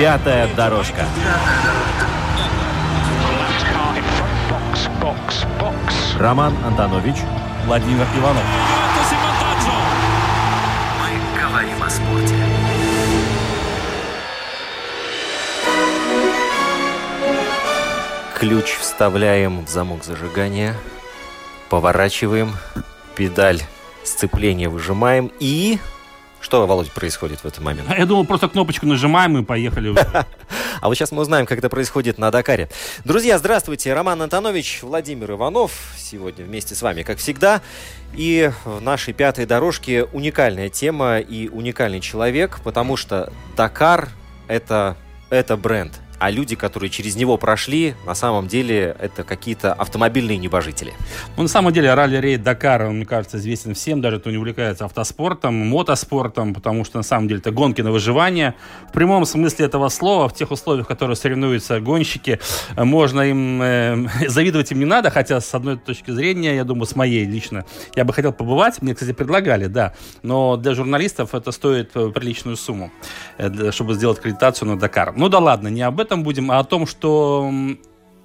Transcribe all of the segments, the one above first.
Пятая дорожка. Роман Антонович, Владимир Иванов. Мы говорим о спорте. Ключ вставляем в замок зажигания, поворачиваем, педаль сцепления выжимаем и... Что, Володь, происходит в этот момент? Я думал, просто кнопочку нажимаем и поехали уже. А вот сейчас мы узнаем, как это происходит на Дакаре. Друзья, здравствуйте. Роман Антонович, Владимир Иванов. Сегодня вместе с вами, как всегда. И в нашей пятой дорожке уникальная тема и уникальный человек, потому что Дакар это, это бренд. А люди, которые через него прошли, на самом деле это какие-то автомобильные небожители. Ну, на самом деле, ралли-рейд Дакар, он, мне кажется, известен всем, даже кто не увлекается автоспортом, мотоспортом, потому что, на самом деле, это гонки на выживание. В прямом смысле этого слова, в тех условиях, в которых соревнуются гонщики, э, можно им, э, завидовать им не надо, хотя, с одной точки зрения, я думаю, с моей лично, я бы хотел побывать, мне, кстати, предлагали, да, но для журналистов это стоит э, приличную сумму, э, чтобы сделать аккредитацию на Дакар. Ну да ладно, не об этом будем, а о том, что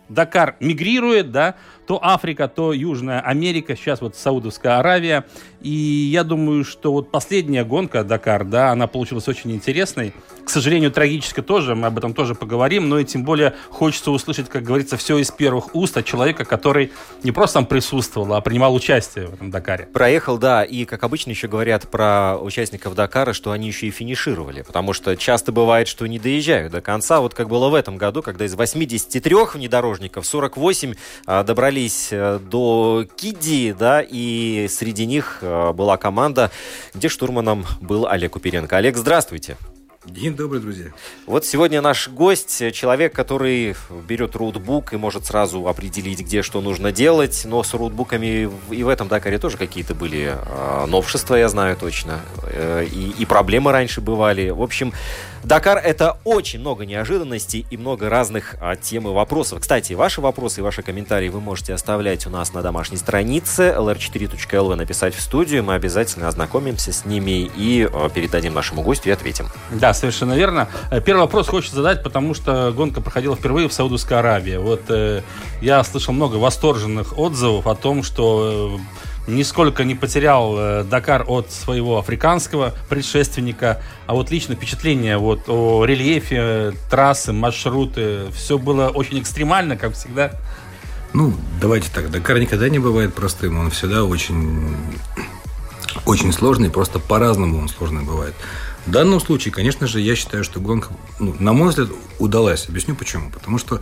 Дакар мигрирует, да, то Африка, то Южная Америка, сейчас вот Саудовская Аравия. И я думаю, что вот последняя гонка Дакар, да, она получилась очень интересной. К сожалению, трагической тоже, мы об этом тоже поговорим, но и тем более хочется услышать, как говорится, все из первых уст от человека, который не просто там присутствовал, а принимал участие в этом Дакаре. Проехал, да, и, как обычно, еще говорят про участников Дакара, что они еще и финишировали, потому что часто бывает, что не доезжают до конца, вот как было в этом году, когда из 83 внедорожников 48 а, добрались э, до Киди, да, и среди них э, была команда, где штурманом был Олег Куперенко. Олег, здравствуйте. День добрый, друзья. Вот сегодня наш гость, э, человек, который берет роутбук и может сразу определить, где что нужно делать, но с роутбуками и в этом Дакаре тоже какие-то были э, новшества, я знаю точно, Э, и, и проблемы раньше бывали. В общем, Дакар это очень много неожиданностей и много разных а, тем и вопросов. Кстати, ваши вопросы и ваши комментарии вы можете оставлять у нас на домашней странице lr4.lv написать в студию, мы обязательно ознакомимся с ними и э, передадим нашему гостю и ответим. Да, совершенно верно. Э, Первый вопрос хочется задать, потому что гонка проходила впервые в Саудовской Аравии. Вот э, я слышал много восторженных отзывов о том, что э, нисколько не потерял э, Дакар от своего африканского предшественника, а вот лично впечатление вот о рельефе, трассы, маршруты, все было очень экстремально, как всегда. Ну, давайте так. Дакар никогда не бывает простым. Он всегда очень, очень сложный. Просто по-разному он сложный бывает. В данном случае, конечно же, я считаю, что гонка, ну, на мой взгляд, удалась. Объясню почему. Потому что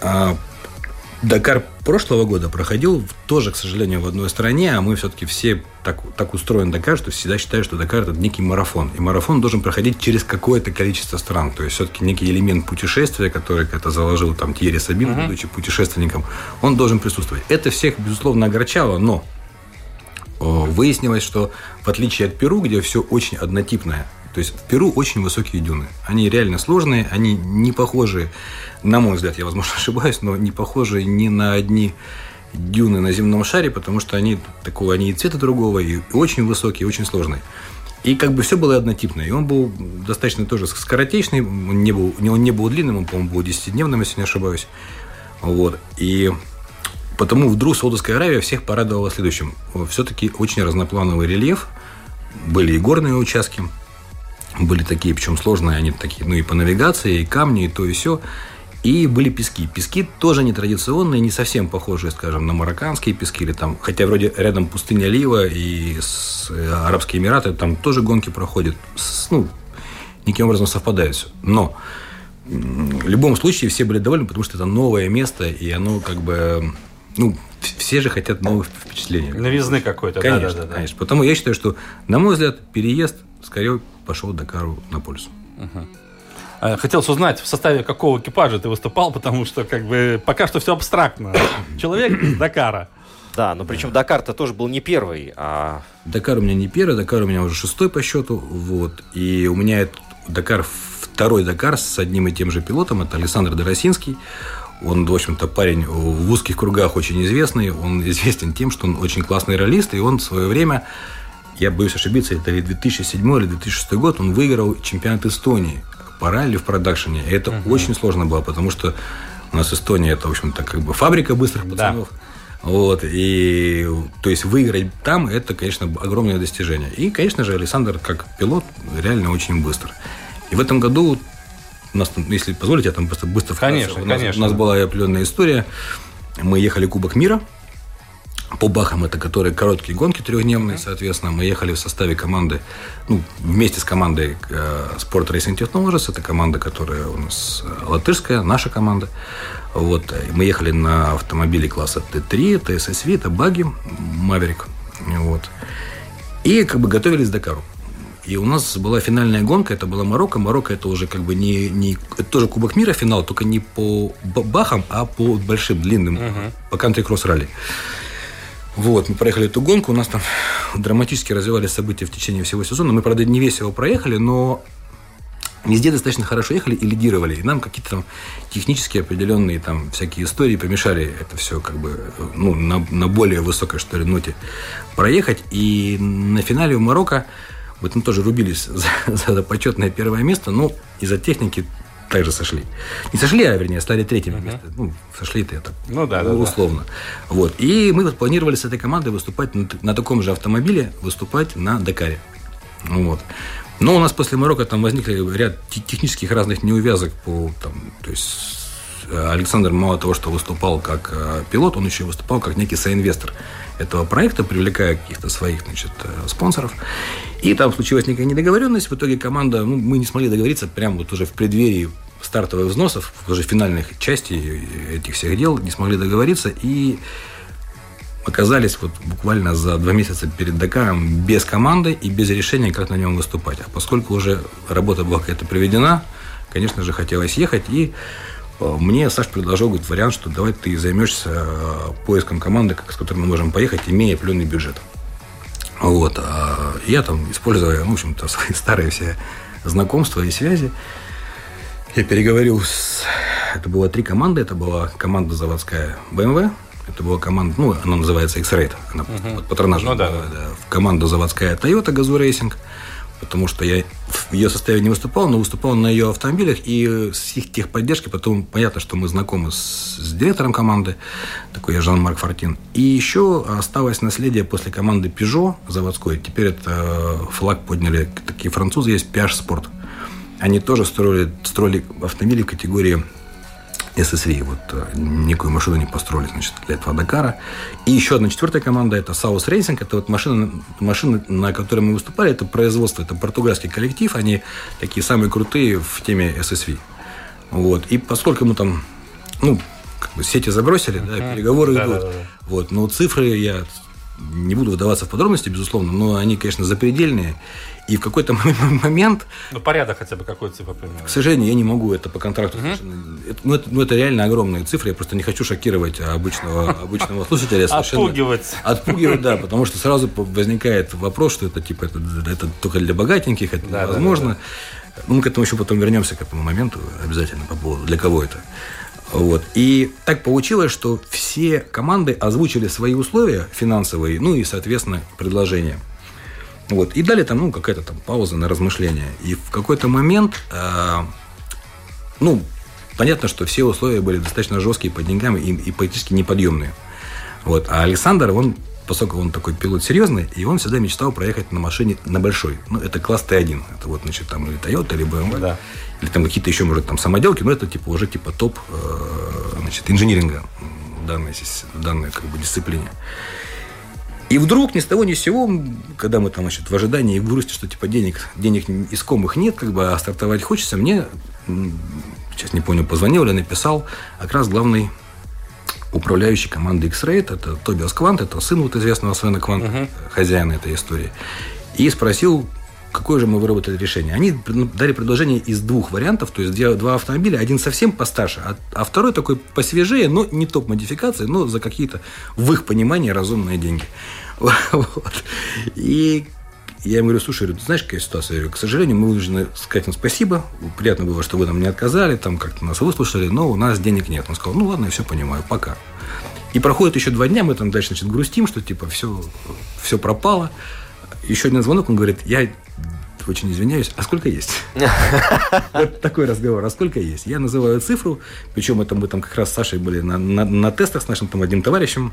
а, Дакар прошлого года проходил тоже, к сожалению, в одной стране, а мы все-таки все так, так устроен Дакар, что всегда считаю, что Дакар это некий марафон. И марафон должен проходить через какое-то количество стран. То есть все-таки некий элемент путешествия, который это заложил там Тьерри Сабин, будучи путешественником, он должен присутствовать. Это всех, безусловно, огорчало, но выяснилось, что в отличие от Перу, где все очень однотипное, то есть в Перу очень высокие дюны. Они реально сложные, они не похожи, на мой взгляд, я, возможно, ошибаюсь, но не похожи ни на одни дюны на земном шаре, потому что они такого, они и цвета другого, и очень высокие, и очень сложные. И как бы все было однотипно. И он был достаточно тоже скоротечный, он не был, он не был длинным, он, по-моему, был 10-дневным, если не ошибаюсь. Вот. И Потому вдруг Саудовская Аравия всех порадовала следующим. Все-таки очень разноплановый рельеф. Были и горные участки, были такие, причем сложные, они такие, ну и по навигации, и камни, и то, и все. И были пески. Пески тоже нетрадиционные, не совсем похожие, скажем, на марокканские пески. Или там, хотя вроде рядом пустыня Лива и с, э, Арабские Эмираты, там тоже гонки проходят. С- ну, неким образом совпадают все. Но в любом случае все были довольны, потому что это новое место, и оно как бы... Ну, все же хотят новых впечатлений. Новизны какой-то, Конечно, да-да-да. конечно. Потому я считаю, что, на мой взгляд, переезд скорее пошел Дакару на пользу. Э, Хотелось узнать, в составе какого экипажа ты выступал, потому что как бы пока что все абстрактно. Человек из Дакара. Да, но причем Дакар-то тоже был не первый, а Дакар у меня не первый, Дакар у меня уже шестой по счету. Вот. И у меня это Дакар, второй Дакар с одним и тем же пилотом. Это Александр Доросинский. Он, в общем-то, парень в узких кругах очень известный. Он известен тем, что он очень классный ролист. И он в свое время, я боюсь ошибиться, это или 2007 или 2006 год, он выиграл чемпионат Эстонии по ралли в продакшене. И это очень сложно было, потому что у нас Эстония это, в общем-то, как бы фабрика быстрых Да. пацанов. Вот, и, то есть, выиграть там, это, конечно, огромное достижение. И, конечно же, Александр, как пилот, реально очень быстр. И в этом году, у нас, если позволите, я там просто быстро вкратце. Конечно, у нас, конечно. У нас была определенная история. Мы ехали Кубок мира, по Бахам, это которые короткие гонки трехдневные, соответственно, мы ехали в составе команды, ну, вместе с командой э, Sport Racing Technologies, это команда, которая у нас э, латышская, наша команда. Вот, э, мы ехали на автомобиле класса Т3, это SSV, это баги, Maverick, вот. И как бы готовились к Дакару. И у нас была финальная гонка, это была Марокко. Марокко это уже как бы не, не это тоже Кубок мира финал, только не по бахам, а по большим, длинным, по кантри-кросс ралли. Вот, мы проехали эту гонку, у нас там драматически развивались события в течение всего сезона. Мы, правда, не весь его проехали, но везде достаточно хорошо ехали и лидировали. И нам какие-то там технические определенные там всякие истории помешали это все как бы ну, на, на более высокой, что ли, ноте проехать. И на финале в Марокко вот мы тоже рубились за, за почетное первое место, но из-за техники также сошли. Не сошли, а вернее, стали третьими место. Ну, сошли-то это Ну да, да, да. условно. Вот. И мы вот планировали с этой командой выступать на, на таком же автомобиле, выступать на Дакаре. Ну Вот. Но у нас после Марокко там возникли ряд те- технических разных неувязок по там, то есть э, Александр мало того, что выступал как э, пилот, он еще выступал как некий соинвестор этого проекта, привлекая каких-то своих значит, э, спонсоров. И там случилась некая недоговоренность. В итоге команда, ну, мы не смогли договориться прямо вот уже в преддверии стартовых взносов, уже финальных частей этих всех дел, не смогли договориться. И оказались вот буквально за два месяца перед Дакаром без команды и без решения, как на нем выступать. А поскольку уже работа была какая-то приведена, конечно же, хотелось ехать. И э, мне Саш предложил говорит, вариант, что давай ты займешься э, поиском команды, с которой мы можем поехать, имея определенный бюджет. Вот. А я там, используя, ну, в общем-то, свои старые все знакомства и связи, я переговорил с... Это было три команды. Это была команда заводская BMW. Это была команда, ну, она называется X-Rate. Она под патронажем. Ну да. Команда заводская Toyota Gazoo Racing. Потому что я в ее составе не выступал, но выступал на ее автомобилях. И с их техподдержкой потом понятно, что мы знакомы с, с директором команды. Такой Жан-Марк Фортин. И еще осталось наследие после команды Peugeot заводской. Теперь это э, флаг подняли такие французы, есть Piaget Sport. Они тоже строили, строили автомобили в категории SSV. Вот э, некую машину они построили, значит, для этого Дакара. И еще одна четвертая команда это South Racing. Это вот машина, машины, на которой мы выступали. Это производство, это португальский коллектив. Они такие самые крутые в теме SSV. Вот. И поскольку мы там, ну, как бы сети забросили, да, переговоры Да, идут. да, да, да. Вот. Но цифры я не буду вдаваться в подробности, безусловно, но они, конечно, запредельные. И в какой-то момент Ну, порядок хотя бы какой цифры примерно. к сожалению, я не могу это по контракту. совершенно- Это, ну, это, ну, это реально огромные цифры. Я просто не хочу шокировать обычного, обычного слушателя. совершенно. Отпугивать. Отпугивать, да, потому что сразу возникает вопрос, что это типа это, это только для богатеньких, это Да, да, невозможно. Ну, мы к этому еще потом вернемся, к этому моменту обязательно по поводу, для кого это. Вот. И так получилось, что все команды озвучили свои условия финансовые, ну и, соответственно, предложения. Вот. И дали там, ну, какая-то там пауза на размышления. И в какой-то момент, э, ну, понятно, что все условия были достаточно жесткие по деньгам и, и политически неподъемные. Вот. А Александр, он, поскольку он такой пилот серьезный, и он всегда мечтал проехать на машине на большой. Ну, это класс Т1. Это вот, значит, там или Toyota, или BMW. Да. Или там какие-то еще, может, там самоделки, но это типа уже типа топ э, значит, инжиниринга данной, данной как бы, дисциплине. И вдруг ни с того ни с сего, когда мы там, значит, в ожидании и в грусти, что типа денег, денег искомых нет, как бы, а стартовать хочется, мне, сейчас не помню, позвонил или написал, как раз главный управляющий команды X-Rate, это Тобиас Квант, это сын вот известного Свена Кванта, хозяина этой истории. И спросил, какое же мы выработали решение? Они пред- дали предложение из двух вариантов, то есть два автомобиля, один совсем постарше, а, а второй такой посвежее, но не топ-модификации, но за какие-то, в их понимании, разумные деньги. Вот. И я им говорю, слушай, говорю, знаешь, какая ситуация? Я говорю, к сожалению, мы вынуждены сказать вам спасибо. Приятно было, что вы нам не отказали, там как-то нас выслушали, но у нас денег нет. Он сказал, ну ладно, я все понимаю, пока. И проходит еще два дня, мы там дальше, значит, грустим, что типа все, все пропало. Еще один звонок, он говорит, я очень извиняюсь, а сколько есть? Вот такой разговор, а сколько есть? Я называю цифру, причем это мы там как раз с Сашей были на, на- на тестах с нашим там одним товарищем,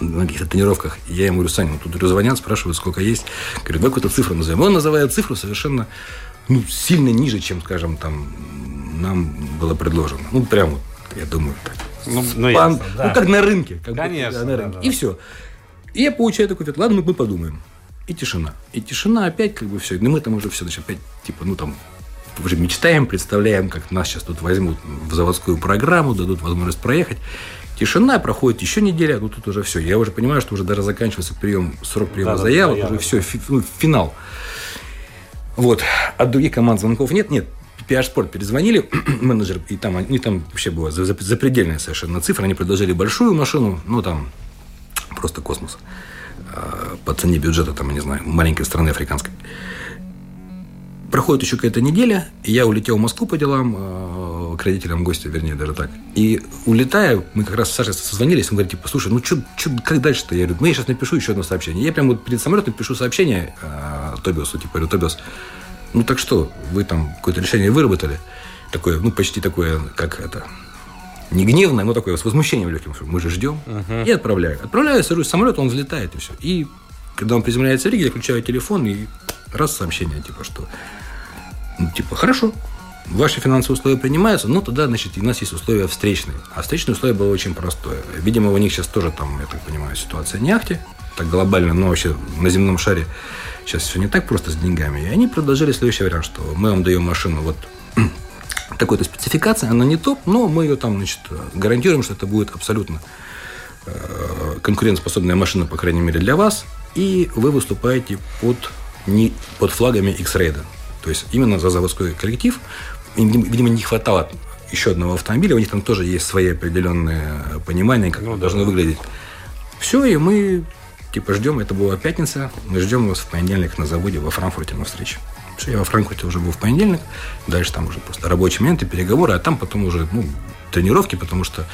на каких-то тренировках. Я ему говорю, Саня, ну, тут звонят, спрашивают, сколько есть. Говорю, давай какую-то цифру назовем. Он называет цифру совершенно ну, сильно ниже, чем, скажем, там нам было предложено. Ну, прям вот, я думаю, так. Ну, ну, ясно, да. ну, как на рынке. Как бы, Конечно, да, на да, рынке. да. И все. И я получаю такой ответ, ладно, мы подумаем. И тишина. И тишина опять, как бы все. Ну, мы там уже все, значит, опять, типа, ну, там, уже мечтаем, представляем, как нас сейчас тут возьмут в заводскую программу, дадут возможность проехать. Тишина, проходит еще неделя, ну тут уже все. Я уже понимаю, что уже даже заканчивается прием, срок приема Да-да, заявок, заявок, уже все, финал. Вот. От других команд звонков нет. Нет, PR Sport перезвонили, менеджер, и там, они там вообще была за- за- запредельная совершенно цифра. Они предложили большую машину, ну, там просто космос. А, По цене бюджета, там, я не знаю, маленькой страны африканской. Проходит еще какая-то неделя, и я улетел в Москву по делам, э, к родителям гостя, вернее, даже так. И улетая, мы как раз с Сашей созвонились, он говорит, типа, слушай, ну что, как дальше-то? Я говорю, ну я сейчас напишу еще одно сообщение. Я прямо вот перед самолетом пишу сообщение э, Тобиасу, типа, говорю, Тобиас, ну так что, вы там какое-то решение выработали? Такое, ну почти такое, как это, не гневное, но такое с возмущением легким. что Мы же ждем. И отправляю. Отправляю, сажусь в самолет, он взлетает, и все. И когда он приземляется в Риге, я включаю телефон, и раз сообщение, типа, что ну, типа, хорошо, ваши финансовые условия принимаются, но тогда, значит, у нас есть условия встречные. А встречное условие было очень простое. Видимо, у них сейчас тоже там, я так понимаю, ситуация не ахти, так глобально, но вообще на земном шаре сейчас все не так просто с деньгами. И они предложили следующий вариант, что мы вам даем машину вот такой-то спецификации, она не топ, но мы ее там, значит, гарантируем, что это будет абсолютно э, конкурентоспособная машина, по крайней мере, для вас, и вы выступаете под, не, под флагами X-Raid. То есть именно за заводской коллектив. Им, видимо, не хватало еще одного автомобиля, у них там тоже есть свои определенные понимания, как Ну это да. должно выглядеть. Все, и мы типа ждем, это была пятница, мы ждем вас в понедельник на заводе во Франкфурте на встрече. Я во Франкфурте уже был в понедельник, дальше там уже просто рабочие моменты, переговоры, а там потом уже ну, тренировки, потому что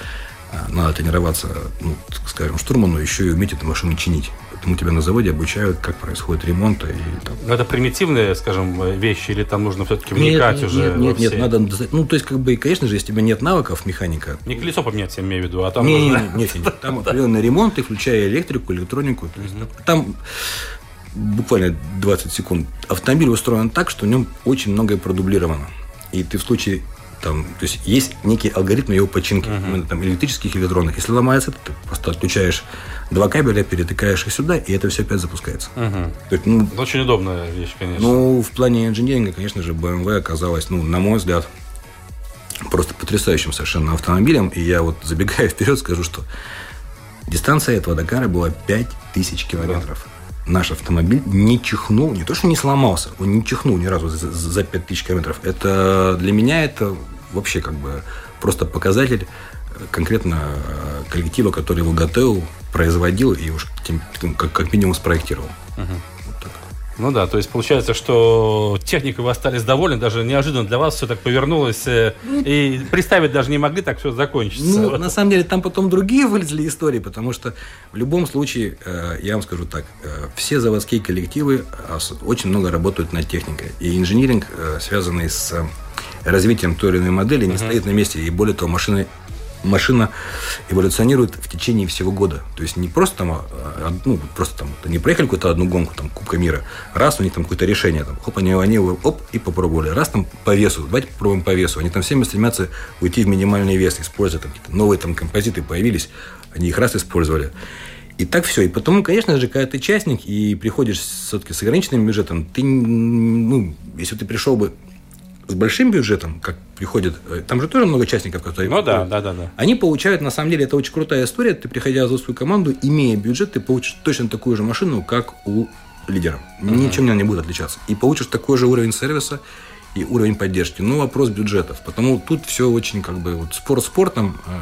а, надо тренироваться, ну, скажем, штурману, еще и уметь эту машину чинить. Поэтому тебя на заводе обучают, как происходит ремонт. И, там, Ну, это примитивные, скажем, вещи, или там нужно все-таки нет, вникать нет, уже нет, во нет, нет, все? надо, ну, то есть, как бы, конечно же, если у тебя нет навыков механика, Не колесо поменять, я имею в виду, а там не, нужно- не, не, не, там определенный ремонт, включая электрику, электронику. То есть, Там буквально 20 секунд. Автомобиль устроен так, что в нем очень многое продублировано. И ты в случае там, то есть есть некий алгоритм его починки, именно там электрических и электронных. Если ломается, ты просто отключаешь два кабеля, перетыкаешь их сюда, и это все опять запускается. Мгм. То есть, ну, Очень удобная вещь, конечно. ну, в плане инженеринга, конечно же, BMW оказалась, ну, на мой взгляд, просто потрясающим совершенно автомобилем. И я вот, забегая вперед, скажу, что дистанция этого Дакара была 5000 километров. Наш автомобиль не чихнул, не то, что не сломался, он не чихнул ни разу за, за 5000 километров. Это для меня это вообще как бы просто показатель э, конкретно э, коллектива, который его готовил, производил и уж тем- как, как минимум спроектировал. Так. Ну да, то есть получается, что техникой вы остались довольны, даже неожиданно для вас все так повернулось, э, и представить даже не могли, так все закончится. Ну, Вот. на самом деле, там потом другие вылезли истории, потому что в любом случае, э, я вам скажу так, э, все заводские коллективы с- очень много работают над техникой. И инжиниринг, связанный с развитием той или иной модели, не стоит на месте. И более того, машины машина эволюционирует в течение всего года. То есть не просто там, а, а, ну, просто там, не проехали какую-то одну гонку, там, Кубка мира, раз у них там какое-то решение, там, хоп, они, они оп, и попробовали. Раз там по весу, давайте попробуем по весу. Они там всеми стремятся уйти в минимальный вес, используя там какие-то новые там композиты появились, они их раз использовали. И так все. И потом, конечно же, когда ты частник и приходишь все-таки с ограниченным бюджетом, ты, ну, если ты пришел бы с большим бюджетом, как приходит, э, там же тоже много частников, которые... Ну да, приходят. да, да, да. Они получают, на самом деле, это очень крутая история. Ты, приходя в свою команду, имея бюджет, ты получишь точно такую же машину, как у лидером. Ничем не будет отличаться. И получишь такой же уровень сервиса и уровень поддержки. Но вопрос бюджетов. Потому тут все очень как бы вот спорт спортом, а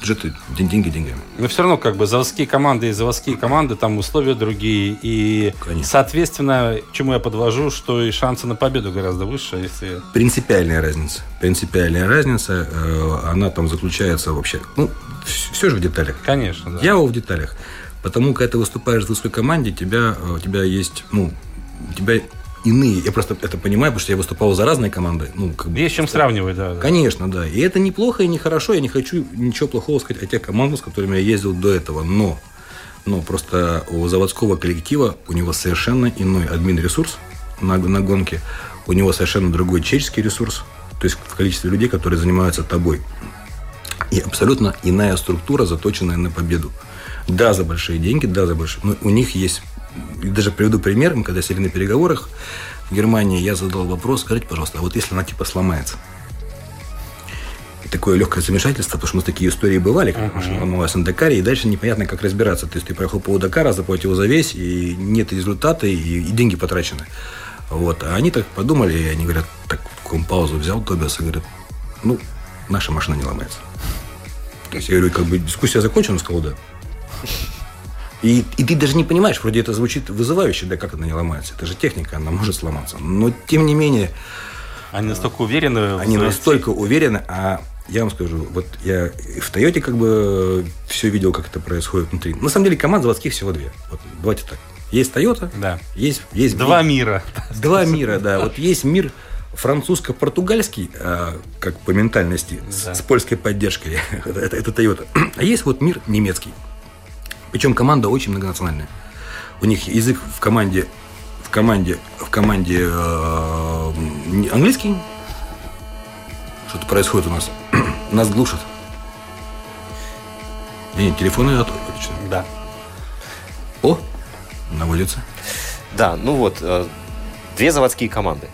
бюджеты деньги деньгами. Но все равно как бы заводские команды и заводские команды, там условия другие. И, Конечно. соответственно, чему я подвожу, что и шансы на победу гораздо выше, если... Принципиальная разница. Принципиальная разница, э, она там заключается вообще... Ну, все же в деталях. Конечно, да. Дьявол в деталях. Потому когда ты выступаешь в высокой команде, тебя, э, у тебя есть, ну, у тебя иные. Я просто это понимаю, потому что я выступал за разные команды. Ну, как бы, Есть чем сравнивать, да. да. Конечно, да. И это неплохо и нехорошо. Я не хочу ничего плохого сказать о тех командах, с которыми я ездил до этого. Но, но просто у заводского коллектива у него совершенно иной админ-ресурс на, на гонке. У него совершенно другой чеческий ресурс. То есть в количестве людей, которые занимаются тобой. И абсолютно иная структура, заточенная на победу. Да, за большие деньги, да, за большие. Но у них есть и даже приведу пример, мы когда сели на переговорах в Германии, я задал вопрос, скажите, пожалуйста, а вот если она типа сломается? И такое легкое замешательство, потому что у нас такие истории бывали, как машина ломалась на Дакаре, и дальше непонятно, как разбираться. То есть ты проехал по Дакара, заплатил за весь, и нет результата, и, и деньги потрачены. Вот. А они так подумали, и они говорят, так, такую паузу взял Тобиас и говорит, ну, наша машина не ломается. То есть я говорю, как бы дискуссия закончена, он сказал, да. И, и ты даже не понимаешь, вроде это звучит вызывающе, да как она не ломается. Это же техника, она может сломаться. Но тем не менее, Они настолько уверены. в они своей настолько уверены, а я вам скажу, вот я в Тойоте как бы все видел, как это происходит внутри. На самом деле команд заводских всего две. Вот, давайте так. Есть Тойота, Да. есть, есть Два мира. Два мира, да. Вот есть мир французско-португальский, а, как по ментальности, с- Да. с, польской поддержкой. это, это Toyota. А есть вот мир немецкий. Причем команда очень многонациональная. У них язык в команде в команде в команде э, английский. Что-то происходит у нас. нас глушат. Нет, телефоны от- отлично. Да. О, наводится. Да, ну вот, э, две заводские команды.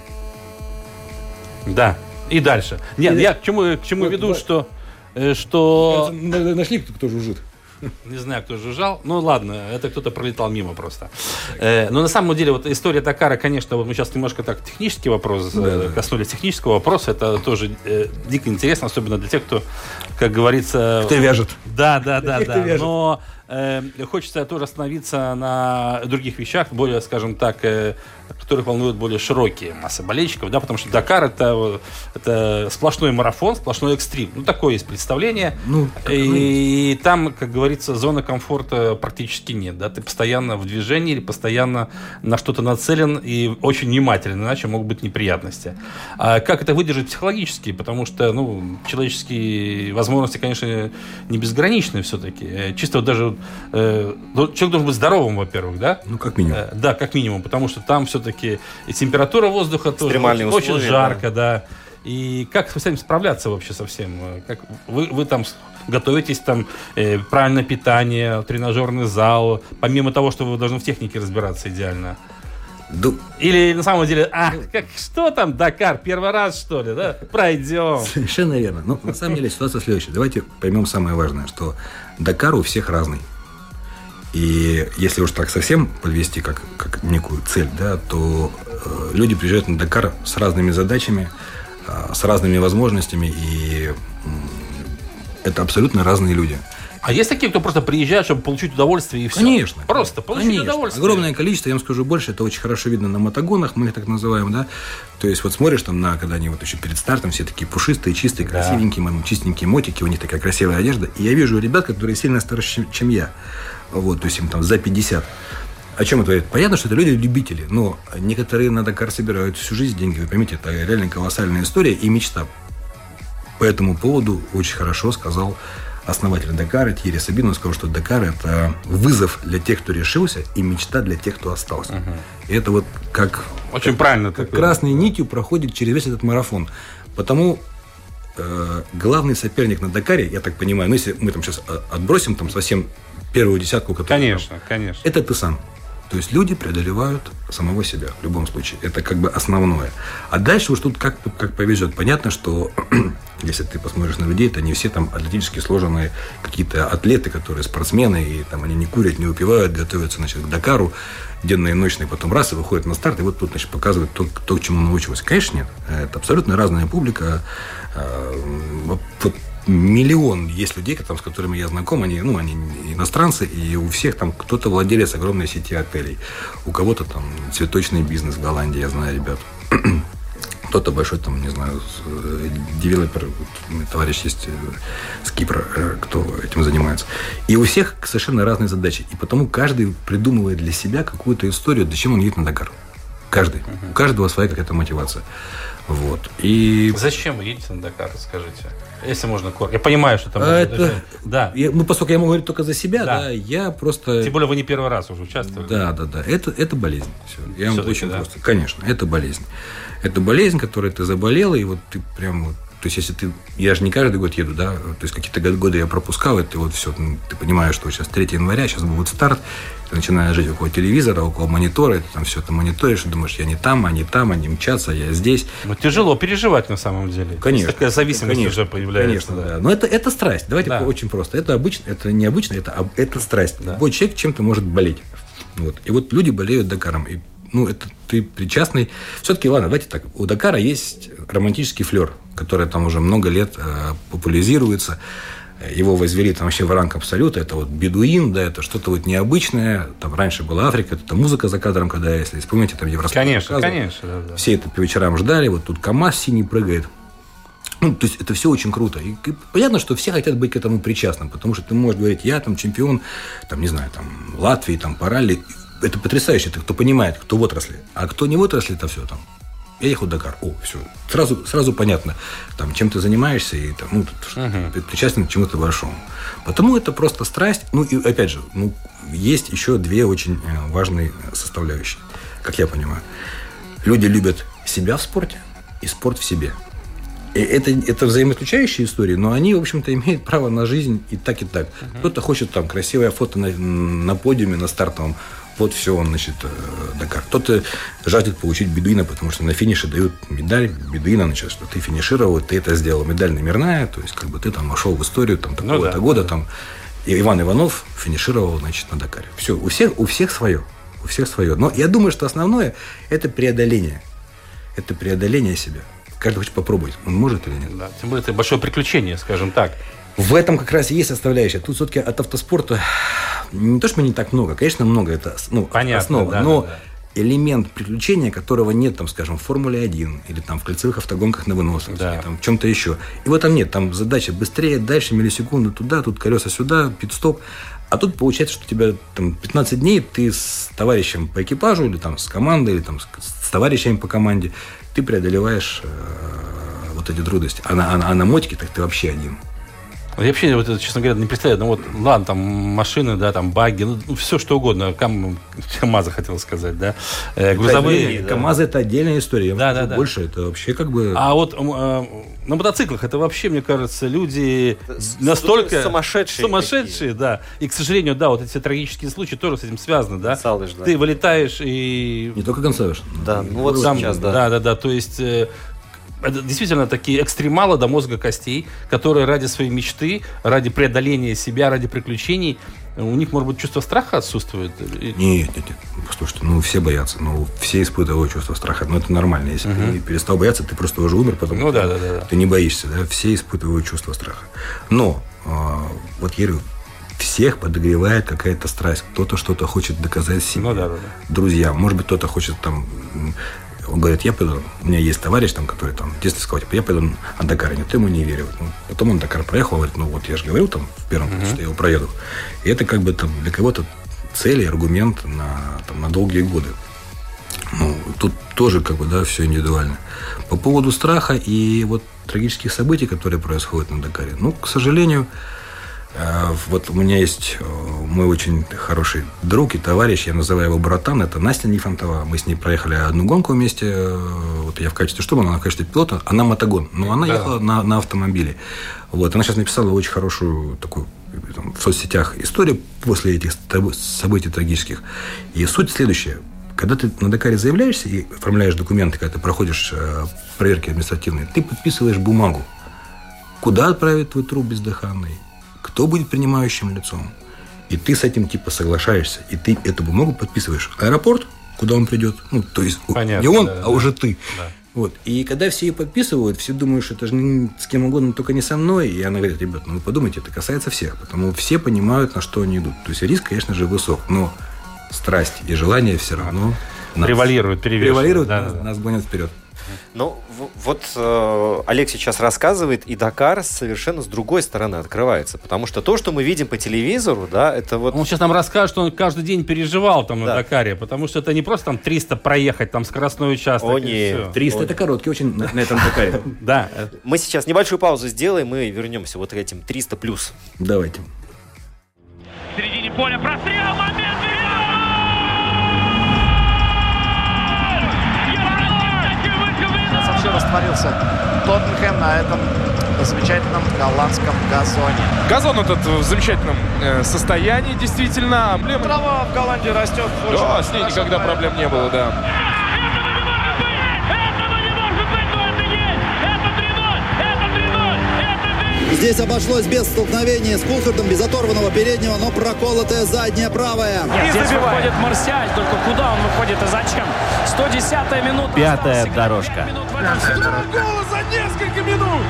Да. И дальше. Нет, я к чему, к чему Вот, веду, что, э, что Нашли, кто жужжит. Не знаю, кто жужжал. Ну, ладно, это кто-то пролетал мимо просто. Э, но на самом деле, вот история Дакара, конечно, вот мы сейчас немножко так технический вопрос, э, Да, коснулись технического вопроса. Это тоже э, дико интересно, особенно для тех, кто, как говорится... Кто вяжет. Да, да, да, да. Но хочется тоже остановиться на других вещах, более, скажем так, которых волнуют более широкие массы болельщиков, да, потому что Дакар это, это сплошной марафон, сплошной экстрим. Ну, такое есть представление. Ну, как оно и, там, как говорится, зоны комфорта практически нет. Да? Ты постоянно в движении или постоянно на что-то нацелен и очень внимателен, иначе могут быть неприятности. А как это выдержать психологически? Потому что ну, человеческие возможности, конечно, не безграничны все-таки. Э, Чисто вот даже э, ну, человек должен быть здоровым, во-первых, да? Ну, как минимум. Э, Да, как минимум, потому что там все-таки и температура воздуха тоже очень, очень жарко, да. И как с этим справляться вообще со всем? Как вы, вы там готовитесь, там э, правильное питание, тренажерный зал, помимо того, что вы должны в технике разбираться идеально? Ду- Или на самом деле, а, как, что там, Дакар, первый раз, что ли, да? Пройдем. Совершенно верно. Ну, на самом деле ситуация следующая. Давайте поймем самое важное, что Дакар у всех разный. И если уж так совсем подвести как, как некую цель, да, то э, люди приезжают на Дакар с разными задачами, э, с разными возможностями, и м, это абсолютно разные люди. А есть такие, кто просто приезжает, чтобы получить удовольствие и все? Конечно. Просто получить Конечно. удовольствие. Огромное количество, я вам скажу больше, это очень хорошо видно на мотогонах, мы их так называем, да. То есть вот смотришь там на, когда они вот еще перед стартом все такие пушистые, чистые, Да. красивенькие, м, чистенькие мотики, у них такая красивая одежда. И я вижу ребят, которые сильно старше, чем я. Вот, то есть им там за 50. О чем это говорит? Понятно, что это люди-любители, но некоторые на Дакар собирают всю жизнь деньги. Вы поймите, это реально колоссальная история и мечта. По этому поводу очень хорошо сказал основатель Дакара Тьерри Сабин. Он сказал, что Дакар – это вызов для тех, кто решился, и мечта для тех, кто остался. И это вот как, Очень правильно. как такое. красной нитью проходит через весь этот марафон. Потому э, главный соперник на Дакаре, я так понимаю, ну если мы там сейчас э, отбросим там совсем первую десятку, которая Конечно, конечно. это ты сам. То есть люди преодолевают самого себя в любом случае. Это как бы основное. А дальше уж тут как, как повезет. Понятно, что Если ты посмотришь на людей, то они все там атлетически сложенные какие-то атлеты, которые спортсмены, и там они не курят, не выпивают, готовятся, значит, к Дакару, денно и ночно, и потом раз и выходят на старт, и вот тут, значит, показывают то, то к чему научился. Конечно, нет. Это абсолютно разная публика. А, вот миллион есть людей, там, с которыми я знаком, они, ну, они иностранцы, и у всех там кто-то владелец огромной сети отелей, у кого-то там цветочный бизнес в Голландии, я знаю ребят. кто-то большой, там, не знаю, э, девелопер, товарищ есть э, с Кипра, э, кто этим занимается. И у всех совершенно разные задачи. И потому каждый придумывает для себя какую-то историю, зачем он едет на Дакар. Каждый. У каждого своя какая-то мотивация. Вот. И... Зачем вы едете на Дакар, скажите? Если можно коротко. Я понимаю, что там... А это... даже... Да. Я, ну, поскольку я могу говорить только за себя, да. да, я просто... Тем более вы не первый раз уже участвовали. Да, да, да. Это, это болезнь. Все. Я вам очень да? просто... Конечно, это болезнь. Это болезнь, которой ты заболела, и вот ты прям вот то есть, если ты... Я же не каждый год еду, да? То есть, какие-то годы я пропускал, это вот все... Ну, ты понимаешь, что сейчас 3 января, сейчас будет старт, ты начинаешь жить около телевизора, около монитора, и ты там все это мониторишь, и думаешь, я не там, они там, они мчатся, я здесь. Ну, тяжело переживать на самом деле. Конечно. Такая зависимость конечно, уже появляется. Конечно, да. да. Но это, это страсть. Давайте да. очень просто. Это обычно, это необычно, это, это страсть. Да. Любой человек чем-то может болеть. Вот. И вот люди болеют Дакаром. И ну, это ты причастный. Все-таки, ладно, давайте так. У Дакара есть романтический флер, который там уже много лет э, популяризируется. Его возвели там вообще в ранг абсолюта. Это вот бедуин, да, это что-то вот необычное. Там раньше была Африка, это музыка за кадром, когда, если вспомните, там Евроспорт Конечно, конечно. Да, да. Все это по вечерам ждали. Вот тут КАМАЗ синий прыгает. Ну, то есть это все очень круто. И, и понятно, что все хотят быть к этому причастным, потому что ты можешь говорить, я там чемпион, там, не знаю, там, Латвии, там, по ралли это потрясающе, это кто понимает, кто в отрасли. А кто не в отрасли, это все там. Я ехал в Дакар. О, все. Сразу, сразу понятно, там, чем ты занимаешься, и там, ну, uh-huh. причастен к чему-то большому. Потому это просто страсть. Ну, и опять же, ну, есть еще две очень э, важные составляющие, как я понимаю. Люди любят себя в спорте и спорт в себе. И это, это взаимоисключающие истории, но они, в общем-то, имеют право на жизнь и так, и так. Uh-huh. Кто-то хочет там красивое фото на, на подиуме, на стартовом вот все он, значит, э, Дакар. Кто-то жаждет получить бедуина, потому что на финише дают медаль бедуина, значит, что ты финишировал, ты это сделал. Медаль номерная, то есть, как бы ты там вошел в историю там такого-то ну, да, года, да. там и Иван Иванов финишировал, значит, на Дакаре. Все, у всех, у всех свое. У всех свое. Но я думаю, что основное – это преодоление. Это преодоление себя. Каждый хочет попробовать. Он может или нет? Да, тем более это большое приключение, скажем так. В этом как раз и есть составляющая. Тут все-таки от автоспорта не то, что не так много, конечно, много это ну, Понятно, основа, да, но да, да. элемент приключения, которого нет, там, скажем, в Формуле 1 или там в кольцевых автогонках на выносливости, да. там в чем-то еще. И в этом нет, там задача быстрее, дальше, миллисекунды туда, тут колеса сюда, пит-стоп. А тут получается, что у тебя там 15 дней ты с товарищем по экипажу или там с командой, или там с товарищами по команде, ты преодолеваешь э, вот эти трудности. А на, а, а на мотике так ты вообще один. Я вообще, вот, честно говоря, не представляю. Ну вот, ладно, там машины, да, там баги, ну, ну все что угодно. Кам... КАМАЗы хотел сказать, да. Э, грузовые. Это, да. КАМАЗы это отдельная история. Да, да, да. Больше это вообще как бы. А вот э, на мотоциклах это вообще, мне кажется, люди С, настолько сумасшедшие. Сумасшедшие, такие. да. И, к сожалению, да, вот эти трагические случаи тоже с этим связаны, да. Салыш, да. Ты вылетаешь и. Не только Гонсалыш. Да, ну вот там, сейчас, да. Да, да, да. То есть э, это действительно такие экстремалы до мозга костей, которые ради своей мечты, ради преодоления себя, ради приключений, у них, может быть, чувство страха отсутствует? Нет, нет, нет. Послушайте, ну, все боятся. Ну, все испытывают чувство страха. Ну, это нормально. Если угу. ты перестал бояться, ты просто уже умер, потому ну, что да, да, да. ты не боишься. Да? Все испытывают чувство страха. Но, э, вот я говорю, всех подогревает какая-то страсть. Кто-то что-то хочет доказать себе, ну, да, да, да. друзьям. Может быть, кто-то хочет там он говорит, я пойду, у меня есть товарищ там, который там сказал, типа, я пойду на Дакар. Никто ему не верил. Ну, потом он Дакар проехал, говорит, ну вот я же говорил там в первом, uh-huh. что я его проеду. И это как бы там для кого-то цель и аргумент на, там, на долгие годы. Ну, тут тоже как бы, да, все индивидуально. По поводу страха и вот трагических событий, которые происходят на Дакаре, ну, к сожалению, вот у меня есть э, мой очень хороший друг и товарищ, я называю его братан, это Настя Нифонтова. Мы с ней проехали одну гонку вместе, э, вот я в качестве штурмана, она в качестве пилота, она мотогон, но она да. ехала на, на автомобиле. Вот, она сейчас написала очень хорошую такую там, в соцсетях историю после этих событий трагических. И суть следующая. Когда ты на Дакаре заявляешься и оформляешь документы, когда ты проходишь э, проверки административные, ты подписываешь бумагу, куда отправить твой труп бездыханный, кто будет принимающим лицом. И ты с этим типа соглашаешься, и ты эту бумагу подписываешь. Аэропорт, куда он придет, ну, то есть Понятно, не он, да, а да. уже ты. Да. Вот. И когда все ее подписывают, все думают, что это же с кем угодно, только не со мной. И она говорит, ребят, ну вы подумайте, это касается всех. Потому все понимают, на что они идут. То есть риск, конечно же, высок, но страсть и желание все равно нас- Превалирует, перевешивает. превалируют, Да, нас, да. нас гонят вперед. Ну, вот э, Олег сейчас рассказывает, и Дакар совершенно с другой стороны открывается. Потому что то, что мы видим по телевизору, да, это вот... Он сейчас нам расскажет, что он каждый день переживал там на Да. Дакаре, потому что это не просто там 300 проехать, там скоростной участок. О, нет. всё. 300 это короткий очень на, на этом Дакаре. Да. Мы сейчас небольшую паузу сделаем и вернемся вот к этим 300 плюс. Давайте. В середине поля прострел, момент! Растворился Тоттенхэм на этом замечательном голландском газоне. Газон этот в замечательном э, состоянии, действительно. Трава в Голландии растет. Да, с ней никогда да. проблем не было, да. Этого не может быть, но это есть! Это 3-0! Это 3-0! Это Здесь обошлось без столкновения с Кулхардом, без оторванного переднего, но проколотая задняя правая. Здесь выходит Марсиаль, только куда он выходит и зачем? 110-я минута. Пятая Осталось играть дорожка. минут за несколько минут!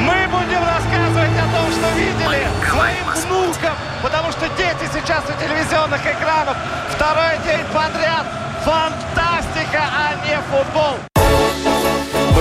Мы будем рассказывать о том, что видели своим внукам, потому что дети сейчас у телевизионных экранов. Второй день подряд. Фантастика, а не футбол.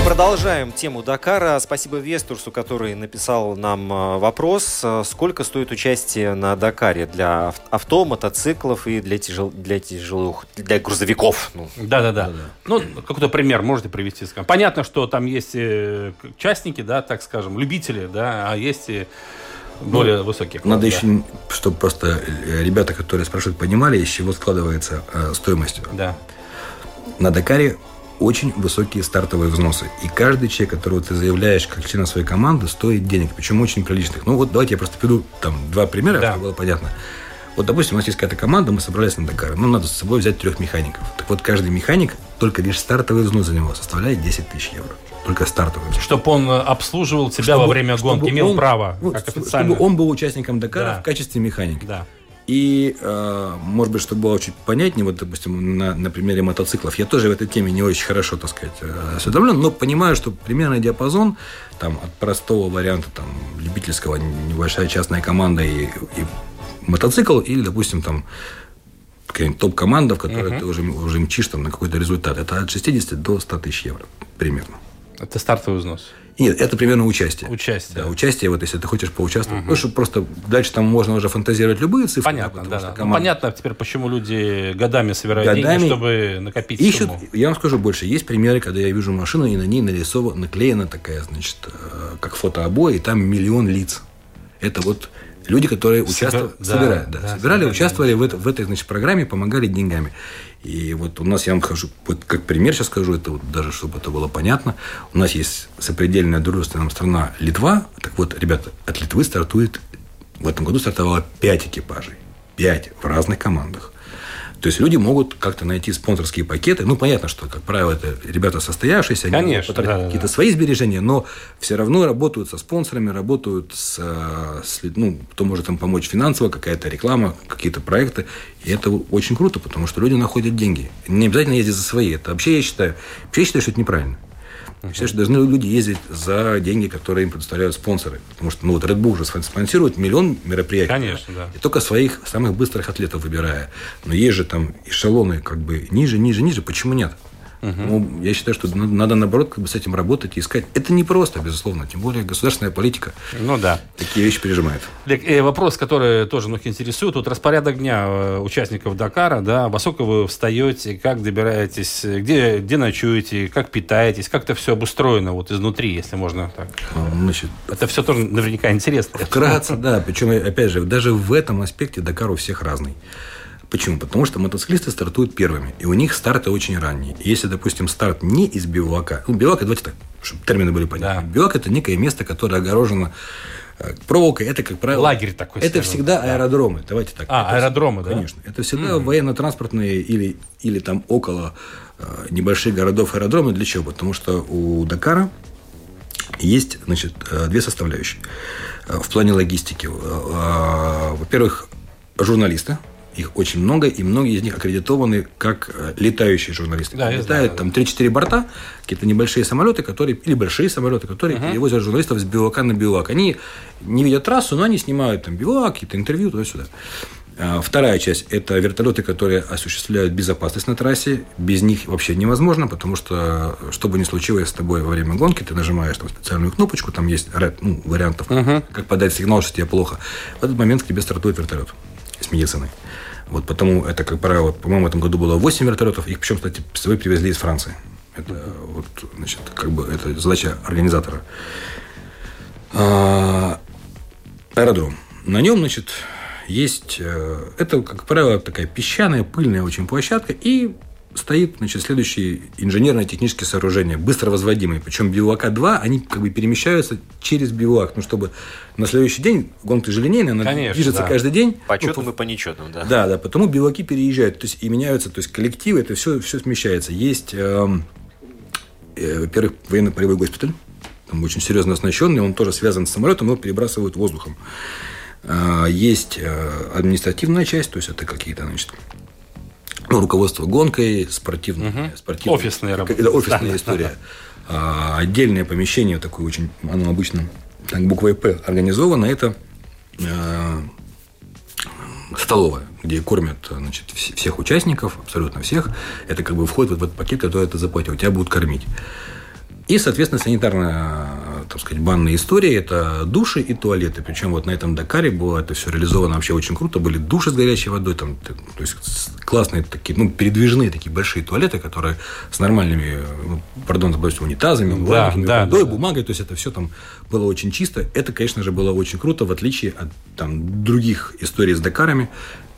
Мы продолжаем тему Дакара. Спасибо Вестурсу, который написал нам э, вопрос. Э, Сколько стоит участие на Дакаре для ав- авто, мотоциклов и для, тяжел... для тяжелых, для грузовиков? Ну, Да, да, да. Ну, какой-то пример можете привести? Понятно, что там есть э, частники, да, так скажем, любители, да, а есть и более высокие. Надо классы, еще, чтобы просто ребята, которые спрашивают, понимали, из чего складывается э, стоимость. Да. На Дакаре очень высокие стартовые взносы. И каждый чек, которого ты заявляешь как член своей команды, стоит денег. Причем очень приличных. Ну вот давайте я просто приведу там два примера, Да. чтобы было понятно. Вот, допустим, у нас есть какая-то команда, мы собрались на Дакар. Ну, надо с собой взять трех механиков. Так вот, каждый механик, только лишь стартовый взнос за него составляет 10 тысяч евро. Только стартовый взнос. Чтобы он э, обслуживал тебя Чтобы- во время чтобы гонки, имел он- право, ну, как чтобы официально. он был участником Дакара Да. в качестве механика. Да. И, э, может быть, чтобы было чуть понятнее, вот, допустим, на, на примере мотоциклов, я тоже в этой теме не очень хорошо, так сказать, э, осведомлен, но понимаю, что примерный диапазон там, от простого варианта там, любительского, небольшая частная команда и, и мотоцикл, или, допустим, там какая-нибудь топ-команда, в которой ты уже, уже мчишь там, на какой-то результат. Это от 60 до 100 тысяч евро примерно. Это стартовый взнос. Нет, это примерно участие. Участие. Да, участие, вот если ты хочешь поучаствовать. Ну, чтобы просто дальше там можно уже фантазировать любые цифры. Понятно, да. что да. Ну, команда- понятно теперь, почему люди годами собирают Годами деньги, чтобы накопить Ищут, сумму. я вам скажу больше, есть примеры, когда я вижу машину, и на ней нарисована, наклеена такая, значит, э, как фотообои, и там миллион лиц. Это вот люди, которые участвовали, да, собирают, да, да, собирали, собирали участвовали в, это- в этой, значит, программе, помогали деньгами. И вот у нас, я вам скажу, вот как пример сейчас скажу, это вот даже, чтобы это было понятно, у нас есть сопредельная дружественная нам страна Литва. Так вот, ребята, от Литвы стартует, в этом году стартовало 5 экипажей. 5 в разных командах. То есть люди могут как-то найти спонсорские пакеты. Ну, понятно, что, как правило, это ребята состоявшиеся, они Конечно, да, какие-то да. свои сбережения, но все равно работают со спонсорами, работают с, э, с ну, кто может им помочь финансово, какая-то реклама, какие-то проекты. И это очень круто, потому что люди находят деньги. Не обязательно ездить за свои. Это вообще я считаю, вообще я считаю, что это неправильно. Я считаю, что должны люди ездить за деньги, которые им предоставляют спонсоры. Потому что ну, вот Red Bull уже спонсирует миллион мероприятий. Конечно, да. И только своих самых быстрых атлетов выбирая. Но есть же там эшелоны как бы ниже, ниже, ниже. Почему нет? Ну, я считаю, что надо, надо, наоборот как бы с этим работать и искать. Это непросто, безусловно. Тем более государственная политика Ну да. такие вещи пережимает. Олег, э, вопрос, который тоже многих интересует. Вот распорядок дня э, участников Дакара, да, во сколько вы встаете, как добираетесь, э, где, где ночуете, как питаетесь, как это все обустроено вот изнутри, если можно так. Значит, Это все тоже наверняка интересно. Вкратце, да. Причем, опять же, даже в этом аспекте Дакар у всех разный. Почему? Потому что мотоциклисты стартуют первыми, и у них старты очень ранние. И если, допустим, старт не из бивака, ну, бивак, давайте так, чтобы термины были понятны. Да. Бивак – это некое место, которое огорожено э, проволокой. Это, как правило... Лагерь такой, Это скажем, всегда да. аэродромы. Давайте так. А, Это- аэродромы, да? Конечно. Это всегда военно-транспортные или, или там около э, небольших городов аэродромы. Для чего? Потому что у Дакара есть, значит, э, две составляющие э, в плане логистики. Во-первых, журналисты, их очень много, и многие из них аккредитованы как э, летающие журналисты. Да, Летают знаю, там 3-4 борта, какие-то небольшие самолеты, которые, или большие самолеты, которые перевозят журналистов с бивака на бивак. Они не видят трассу, но они снимают там бивак, какие-то интервью, туда-сюда. А, Вторая часть – это вертолеты, которые осуществляют безопасность на трассе. Без них вообще невозможно, потому что, что бы ни случилось с тобой во время гонки, ты нажимаешь там специальную кнопочку, там есть ряд ну, вариантов, как подать сигнал, что тебе плохо. В этот момент к тебе стартует вертолет с медициной. Вот потому это, как правило, по-моему, в этом году было 8 вертолетов. Их причем, кстати, с собой привезли из Франции. Это вот, значит, как бы это задача организатора. А, аэродром. На нем, значит, есть... э, Это, как правило, такая песчаная, пыльная очень площадка. И стоит, значит, следующее инженерно-технические сооружения, быстро возводимые. Причем бивака-2, они как бы перемещаются через бивак. Ну, чтобы на следующий день гонка же линейная, она Конечно, движется да. каждый день. По Ну, четным и по нечетным, да. да, да, потому биваки переезжают, то есть и меняются, то есть коллективы, это все, все смещается. Есть, эм, э, во-первых, военно-полевой госпиталь, там очень серьезно оснащенный, он тоже связан с самолетом, его перебрасывают воздухом. А, Есть э, административная часть, то есть это какие-то, значит, ну, руководство гонкой, спортивная, спортивная Офисные как- работы. да, офисная Да, история. А, Отдельное помещение, такое очень, оно обычно так, буквой П организовано, это э, столовая, где кормят значит, вс- всех участников, абсолютно всех. Это как бы входит в этот пакет, который ты заплатил. Тебя будут кормить. И, соответственно, санитарная, так сказать, банная история – это души и туалеты. Причем вот на этом Дакаре было это все реализовано вообще очень круто. Были души с горячей водой, там, то есть классные такие, ну, передвижные такие большие туалеты, которые с нормальными, ну, пардон, забываюсь, унитазами, умывальниками, да, водой, да, да. бумагой. То есть это все там было очень чисто. Это, конечно же, было очень круто, в отличие от там, других историй с Дакарами.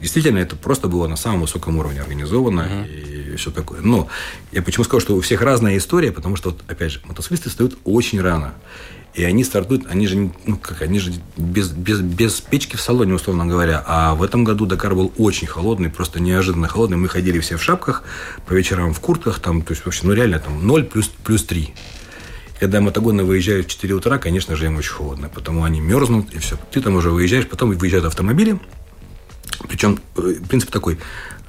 Действительно, это просто было на самом высоком уровне организовано и все такое. Но я почему сказал, что у всех разная история, потому что, вот, опять же, мотоциклисты встают очень рано. И они стартуют, они же, ну как, они же без, без, без печки в салоне, условно говоря. А в этом году Дакар был очень холодный, просто неожиданно холодный. Мы ходили все в шапках, по вечерам в куртках, там, то есть вообще, ну реально там 0 плюс, плюс 3. Когда мотогоны выезжают в 4 утра, конечно же, им очень холодно, потому они мерзнут, и все. Ты там уже выезжаешь, потом выезжают автомобили. Причем э, принцип такой.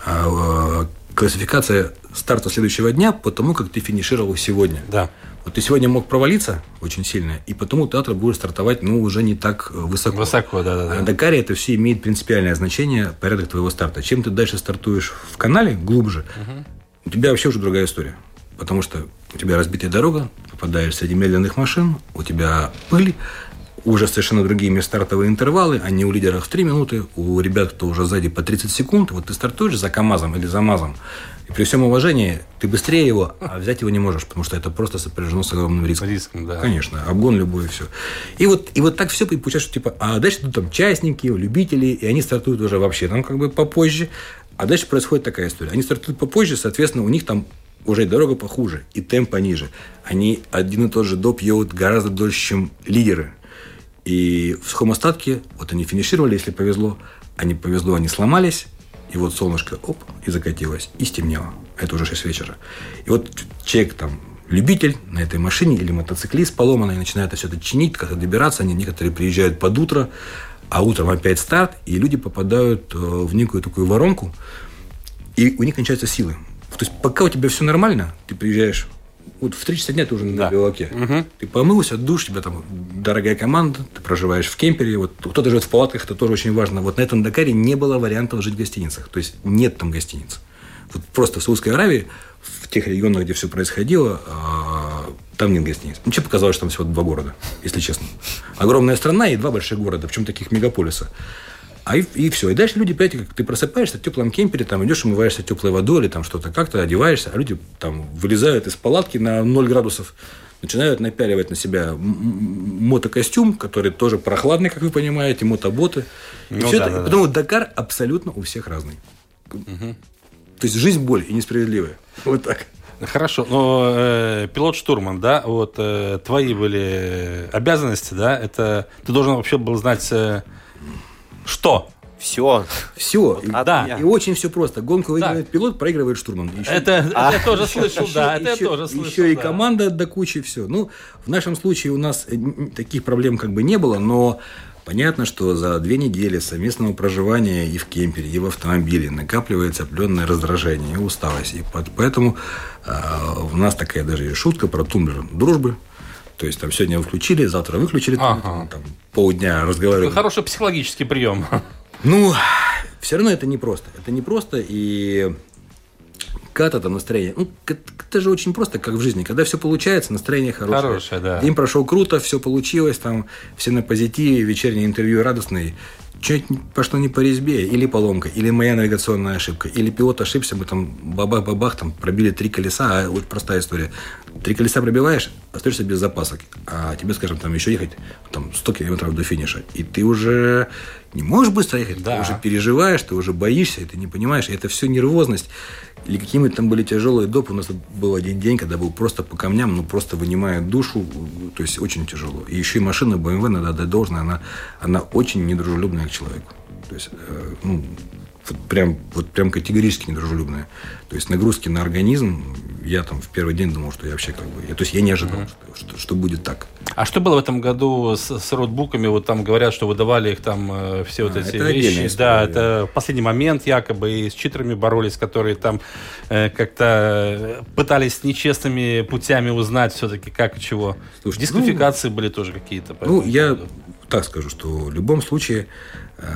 э, Классификация старта следующего дня по тому, как ты финишировал сегодня. Да. Вот ты сегодня мог провалиться очень сильно, и потому ты завтра будешь стартовать, ну, уже не так э, высоко. Высоко, да-да-да. А на Дакаре это все имеет принципиальное значение, порядок твоего старта. Чем ты дальше стартуешь в канале, глубже, у тебя вообще уже другая история. Потому что у тебя разбитая дорога, попадаешь среди медленных машин, у тебя пыль, уже совершенно другие стартовые интервалы, они у лидеров в 3 минуты, у ребят, кто уже сзади по 30 секунд. Вот ты стартуешь за КАМАЗом или за МАЗом, и при всем уважении ты быстрее его, а взять его не можешь, потому что это просто сопряжено с огромным риском. Риском, да. Конечно, обгон любой и все. И вот, и вот так все и получается, что типа, а дальше тут там частники, любители, и они стартуют уже вообще там как бы попозже. А дальше происходит такая история. Они стартуют попозже, соответственно, у них там уже и дорога похуже, и темп пониже. Они один и тот же доп едут гораздо дольше, чем лидеры. И в сухом остатке, вот они финишировали, если повезло, они повезло, они сломались, и вот солнышко, оп, и закатилось, и стемнело. Это уже 6 вечера. И вот человек там, любитель на этой машине или мотоциклист поломанный, начинает все это чинить, как-то добираться. Они некоторые приезжают под утро, а утром опять старт, и люди попадают э, в некую такую воронку, и у них кончаются силы. То есть пока у тебя все нормально, ты приезжаешь вот в 3 часа дня ты уже на биваке. Ты помылся, душ, у тебя там дорогая команда, ты проживаешь в кемпере. Вот кто-то живет в палатках, это тоже очень важно. Вот на этом Дакаре не было вариантов жить в гостиницах. То есть нет там гостиниц. Вот просто в Саудовской Аравии, в тех регионах, где все происходило, а, там нет гостиниц. Мне показалось, что там всего два города, если честно. Огромная страна и два больших города, причем таких мегаполиса. А и, и все. И дальше люди, понимаете, как ты просыпаешься в теплом кемпере, там идешь, умываешься теплой водой или там что-то как-то, одеваешься, а люди там вылезают из палатки на 0 градусов, начинают напяливать на себя мотокостюм, который тоже прохладный, как вы понимаете, мотоботы. И Ну всё да, это, да, да. потому Дакар абсолютно у всех разный. То есть жизнь боль и несправедливая. Вот так. Хорошо, но э, пилот-штурман, да, вот э, твои были обязанности, да, это ты должен вообще был знать, э, что Все. Все. И, да. и очень все просто. Гонку выигрывает пилот, проигрывает штурман. Еще- Это, это я тоже слышал, да, это я еще, тоже слышал. еще и да. команда до кучи, все. Ну, в нашем случае у нас э, таких проблем как бы не было, но понятно, что за две недели совместного проживания и в кемпере, и в автомобиле накапливается определенное раздражение и усталость. И под- поэтому э, у нас такая даже шутка про тумблер дружбы. То есть там сегодня включили, завтра выключили, там, Ага. там полдня разговаривали. Хороший психологический прием. Ну, все равно это непросто. Это непросто, и кат это настроение. Ну, это же очень просто, как в жизни. Когда все получается, настроение хорошее. Хорошее, да. День прошел круто, все получилось, там все на позитиве, вечернее интервью радостное. Чуть пошло не по резьбе, или поломка, или моя навигационная ошибка, или пилот ошибся, мы там бабах-бабах, там пробили три колеса, а вот простая история. Три колеса пробиваешь, остаешься без запасок, а тебе, скажем, там еще ехать там 100 километров до финиша, и ты уже не можешь быстро ехать, Да. ты уже переживаешь, ты уже боишься, и ты не понимаешь, и это все нервозность. Или какие-нибудь там были тяжелые допы. У нас был один день, когда был просто по камням, ну просто вынимая душу, то есть очень тяжело. И еще и машина BMW, надо отдать должное, она, она очень недружелюбная к человеку. То есть, э, ну, вот прям, вот прям категорически недружелюбная. То есть нагрузки на организм, я там в первый день думал, что я вообще как бы, я, то есть я не ожидал, что, что, что будет так. А что было в этом году с, с роутбуками? Вот там говорят, что выдавали их там э, все вот А, эти это вещи. история, да, это последний момент якобы и с читерами боролись, которые там э, как-то э, пытались нечестными путями узнать все-таки как и чего. Слушайте, Дисквалификации были тоже какие-то. Ну, я поводу. так скажу, что в любом случае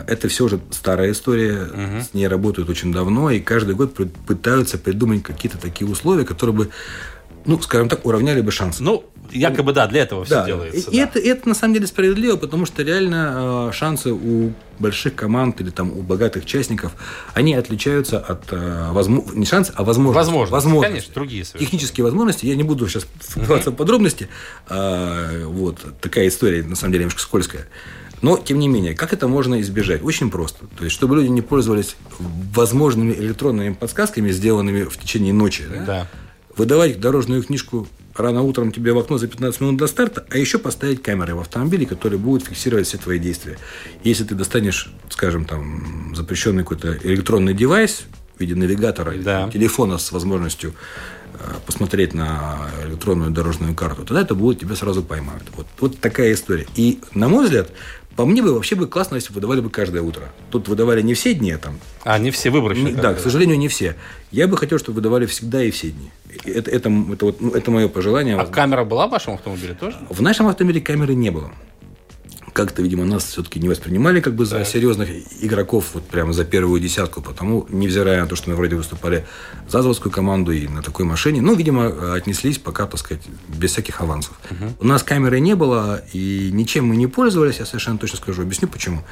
это все уже старая история, с ней работают очень давно, и каждый год пытаются придумать какие-то такие условия, которые бы, ну, скажем так, уравняли бы шансы. Ну, якобы да, для этого все Да, делается. и, да. это, это на самом деле справедливо, потому что реально э, шансы у больших команд или там у богатых частников, они отличаются от э, возмо- не шансы, а возможности. Возможности, конечно, другие совершенно. Технические возможности, я не буду сейчас вдаваться в подробности, А, вот такая история на самом деле немножко скользкая. Но, тем не менее, как это можно избежать? Очень просто. То есть, чтобы люди не пользовались возможными электронными подсказками, сделанными в течение ночи. да, Да. выдавать дорожную книжку рано утром тебе в окно за 15 минут до старта, а еще поставить камеры в автомобиле, которые будут фиксировать все твои действия. Если ты достанешь, скажем, там, запрещенный какой-то электронный девайс в виде навигатора Да. телефона с возможностью э, посмотреть на электронную дорожную карту, тогда это будет тебя сразу поймают. Вот, вот такая история. И, на мой взгляд, по мне бы вообще бы классно, если бы выдавали бы каждое утро. Тут выдавали не все дни, а там А, не все выборочно. не- да, к сожалению, не все. Я бы хотел, чтобы выдавали всегда и все дни. Это, это, это, вот, ну, это мое пожелание. А камера была в вашем автомобиле тоже? В нашем автомобиле камеры не было. Как-то, видимо, нас все-таки не воспринимали как бы за серьезных игроков, вот прямо за первую десятку, потому, невзирая на то, что мы вроде выступали за заводскую команду и на такой машине, ну, видимо, отнеслись пока, так сказать, без всяких авансов. У нас камеры не было, и ничем мы не пользовались, я совершенно точно скажу. Объясню почему.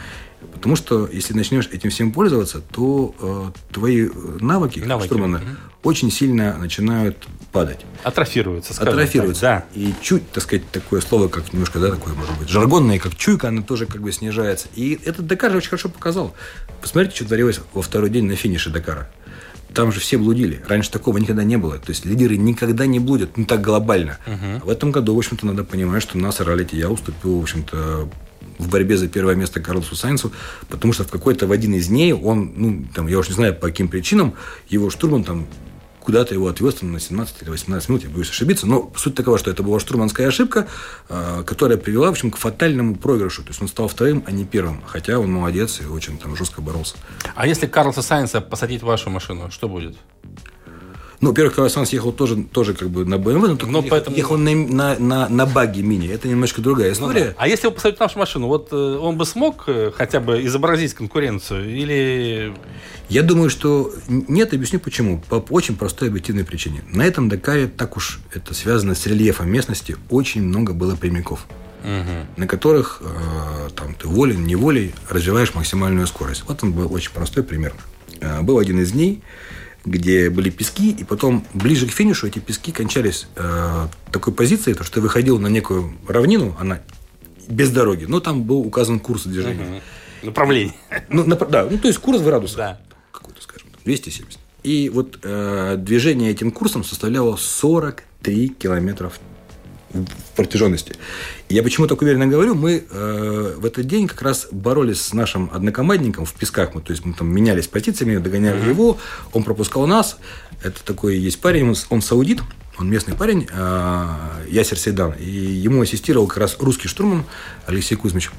Потому что, если начнешь этим всем пользоваться, то э, твои э, навыки, Навыки, штурмана очень сильно начинают падать Атрофируется, скажем атрофируется. так. И чуть, так сказать, такое слово, как немножко, да, такое, может быть, жаргонное, как чуйка, она тоже как бы снижается. И этот Дакар же очень хорошо показал. Посмотрите, что творилось во второй день на финише Дакара. Там же все блудили. Раньше такого никогда не было. То есть лидеры никогда не блудят, ну так глобально. А в этом году, в общем-то, надо понимать, что нас раллити я уступил, в общем-то, в борьбе за первое место Карлосу Сайнсу, потому что в какой-то в один из дней он, ну, там, я уж не знаю, по каким причинам, его штурман там куда-то его отвез там, на 17 или 18 минут, я боюсь ошибиться, но суть такова, что это была штурманская ошибка, э, которая привела, в общем, к фатальному проигрышу. То есть он стал вторым, а не первым, хотя он молодец и очень там жестко боролся. А если Карлса Сайнса посадить в вашу машину, что будет? Ну, во-первых, Круассан съехал тоже, тоже как бы на BMW, но, только Но ехал, поэтому- ехал на, на, на, на баги мини. Это немножко другая история. А если посадить в нашу машину, вот э, он бы смог э, хотя бы изобразить конкуренцию? Или Я думаю, что нет, объясню почему. По очень простой объективной причине. На этом Дакаре, так уж это связано с рельефом местности, очень много было прямиков, на которых э, там, ты волен, неволей развиваешь максимальную скорость. Вот он был очень простой пример. Э, был один из дней, где были пески, и потом ближе к финишу эти пески кончались э, такой позицией, то, что ты выходил на некую равнину, она без дороги, но там был указан курс движения. направление? Ну, напр- да, ну, то есть курс в градусах. Да. Какой-то, скажем, там, 270. И вот э, движение этим курсом составляло 43 километра в в протяженности. Я почему так уверенно говорю, мы э, в этот день как раз боролись с нашим однокомандником в Песках, мы, то есть мы там менялись позициями, догоняли его, он пропускал нас, это такой есть парень, он, он саудит, он местный парень, э, Ясер Сейдан, и ему ассистировал как раз русский штурман Алексей Кузьмич.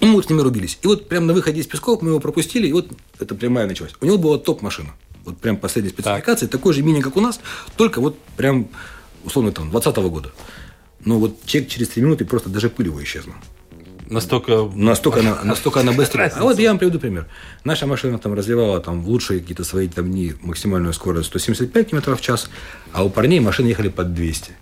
И мы вот с ними рубились. И вот прямо на выходе из Песков мы его пропустили, и вот эта прямая началась. У него была топ-машина. Вот прям последняя спецификация, такой же мини, как у нас, только вот прям, условно, там, 20 года. Но вот чек через 3 минуты просто даже пыль его исчезла. Настолько... Настолько она, настолько она быстрее. А вот я вам приведу пример. Наша машина там развивала там, в лучшие какие-то свои там, дни максимальную скорость 175 км в час, а у парней машины ехали под 200.